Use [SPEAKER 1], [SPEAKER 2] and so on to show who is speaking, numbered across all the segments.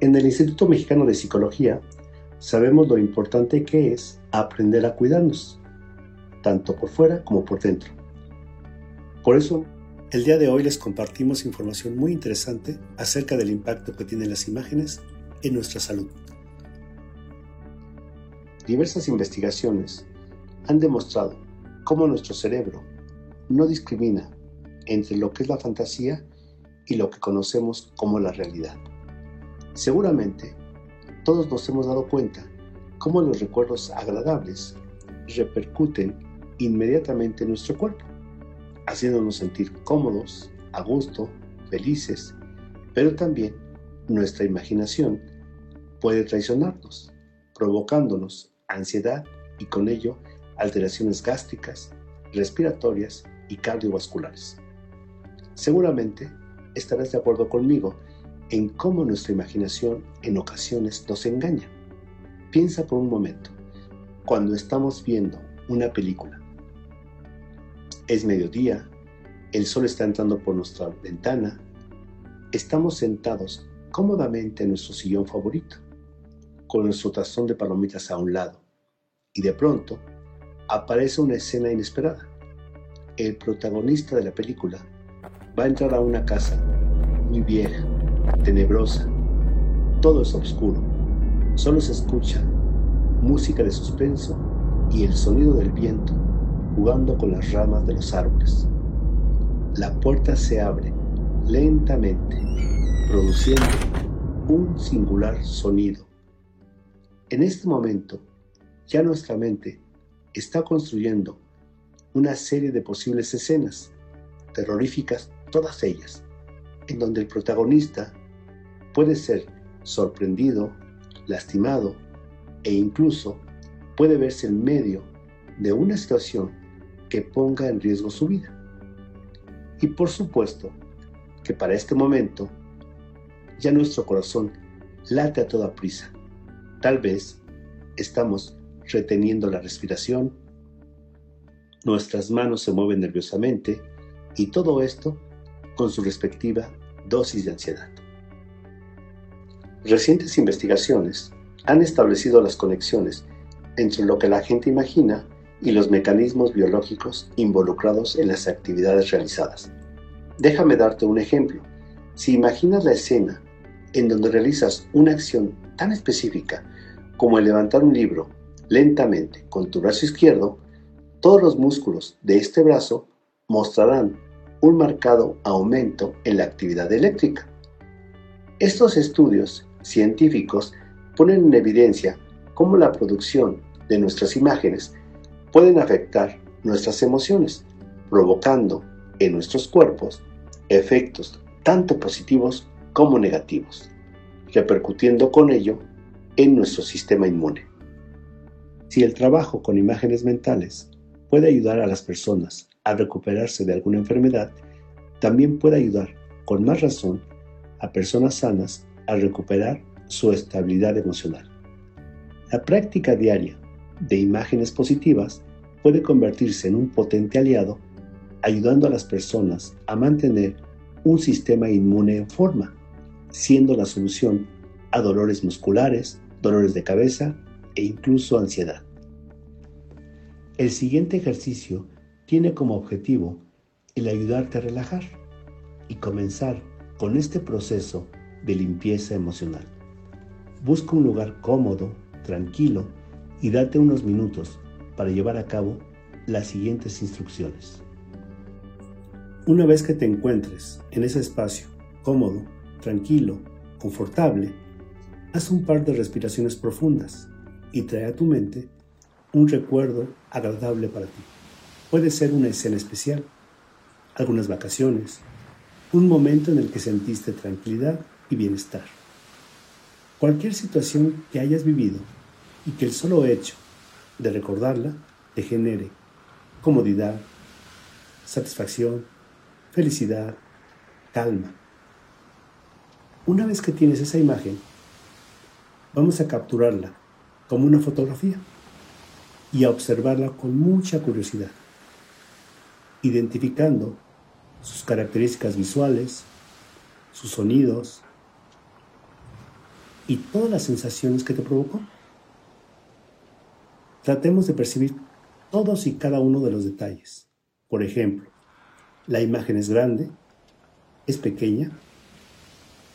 [SPEAKER 1] En el Instituto Mexicano de Psicología sabemos lo importante que es aprender a cuidarnos, tanto por fuera como por dentro. Por eso, el día de hoy les compartimos información muy interesante acerca del impacto que tienen las imágenes en nuestra salud. Diversas investigaciones han demostrado cómo nuestro cerebro no discrimina entre lo que es la fantasía y lo que conocemos como la realidad. Seguramente todos nos hemos dado cuenta cómo los recuerdos agradables repercuten inmediatamente en nuestro cuerpo, haciéndonos sentir cómodos, a gusto, felices, pero también nuestra imaginación puede traicionarnos, provocándonos ansiedad y con ello alteraciones gástricas, respiratorias y cardiovasculares. Seguramente estarás de acuerdo conmigo en cómo nuestra imaginación en ocasiones nos engaña. Piensa por un momento, cuando estamos viendo una película. Es mediodía, el sol está entrando por nuestra ventana, estamos sentados cómodamente en nuestro sillón favorito, con nuestro tazón de palomitas a un lado, y de pronto aparece una escena inesperada. El protagonista de la película va a entrar a una casa muy vieja, tenebrosa. Todo es oscuro. Solo se escucha música de suspenso y el sonido del viento jugando con las ramas de los árboles. La puerta se abre lentamente, produciendo un singular sonido. En este momento, ya nuestra mente está construyendo una serie de posibles escenas, terroríficas todas ellas, en donde el protagonista puede ser sorprendido, lastimado e incluso puede verse en medio de una situación que ponga en riesgo su vida. Y por supuesto que para este momento ya nuestro corazón late a toda prisa. Tal vez estamos reteniendo la respiración, nuestras manos se mueven nerviosamente y todo esto con su respectiva dosis de ansiedad. Recientes investigaciones han establecido las conexiones entre lo que la gente imagina y los mecanismos biológicos involucrados en las actividades realizadas. Déjame darte un ejemplo. Si imaginas la escena en donde realizas una acción tan específica como el levantar un libro lentamente con tu brazo izquierdo, todos los músculos de este brazo mostrarán un marcado aumento en la actividad eléctrica. Estos estudios científicos ponen en evidencia cómo la producción de nuestras imágenes pueden afectar nuestras emociones, provocando en nuestros cuerpos efectos tanto positivos como negativos, repercutiendo con ello en nuestro sistema inmune. Si el trabajo con imágenes mentales puede ayudar a las personas a recuperarse de alguna enfermedad, también puede ayudar, con más razón, a personas sanas a recuperar su estabilidad emocional. La práctica diaria de imágenes positivas puede convertirse en un potente aliado, ayudando a las personas a mantener un sistema inmune en forma, siendo la solución a dolores musculares, dolores de cabeza e incluso ansiedad. El siguiente ejercicio tiene como objetivo el ayudarte a relajar y comenzar con este proceso de limpieza emocional. Busca un lugar cómodo, tranquilo y date unos minutos para llevar a cabo las siguientes instrucciones. Una vez que te encuentres en ese espacio cómodo, tranquilo, confortable, haz un par de respiraciones profundas y trae a tu mente un recuerdo agradable para ti. Puede ser una escena especial, algunas vacaciones, un momento en el que sentiste tranquilidad y bienestar. Cualquier situación que hayas vivido y que el solo hecho de recordarla te genere comodidad, satisfacción, felicidad, calma. Una vez que tienes esa imagen, vamos a capturarla como una fotografía y a observarla con mucha curiosidad, identificando sus características visuales, sus sonidos, y todas las sensaciones que te provocó. Tratemos de percibir todos y cada uno de los detalles. Por ejemplo, la imagen es grande, es pequeña,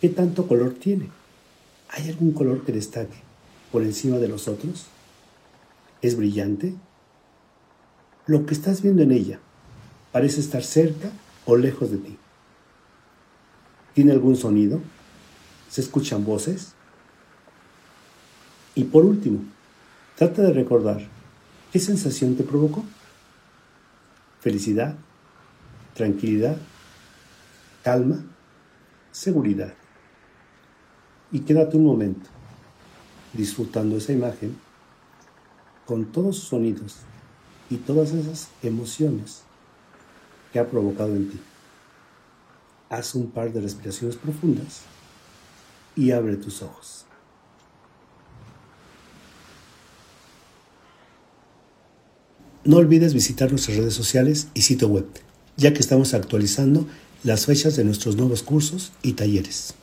[SPEAKER 1] ¿qué tanto color tiene? ¿Hay algún color que destaque por encima de los otros? ¿Es brillante? Lo que estás viendo en ella parece estar cerca o lejos de ti. ¿Tiene algún sonido? ¿Se escuchan voces? Y por último, trata de recordar qué sensación te provocó. Felicidad, tranquilidad, calma, seguridad. Y quédate un momento disfrutando esa imagen con todos sus sonidos y todas esas emociones ha provocado en ti. Haz un par de respiraciones profundas y abre tus ojos. No olvides visitar nuestras redes sociales y sitio web, ya que estamos actualizando las fechas de nuestros nuevos cursos y talleres.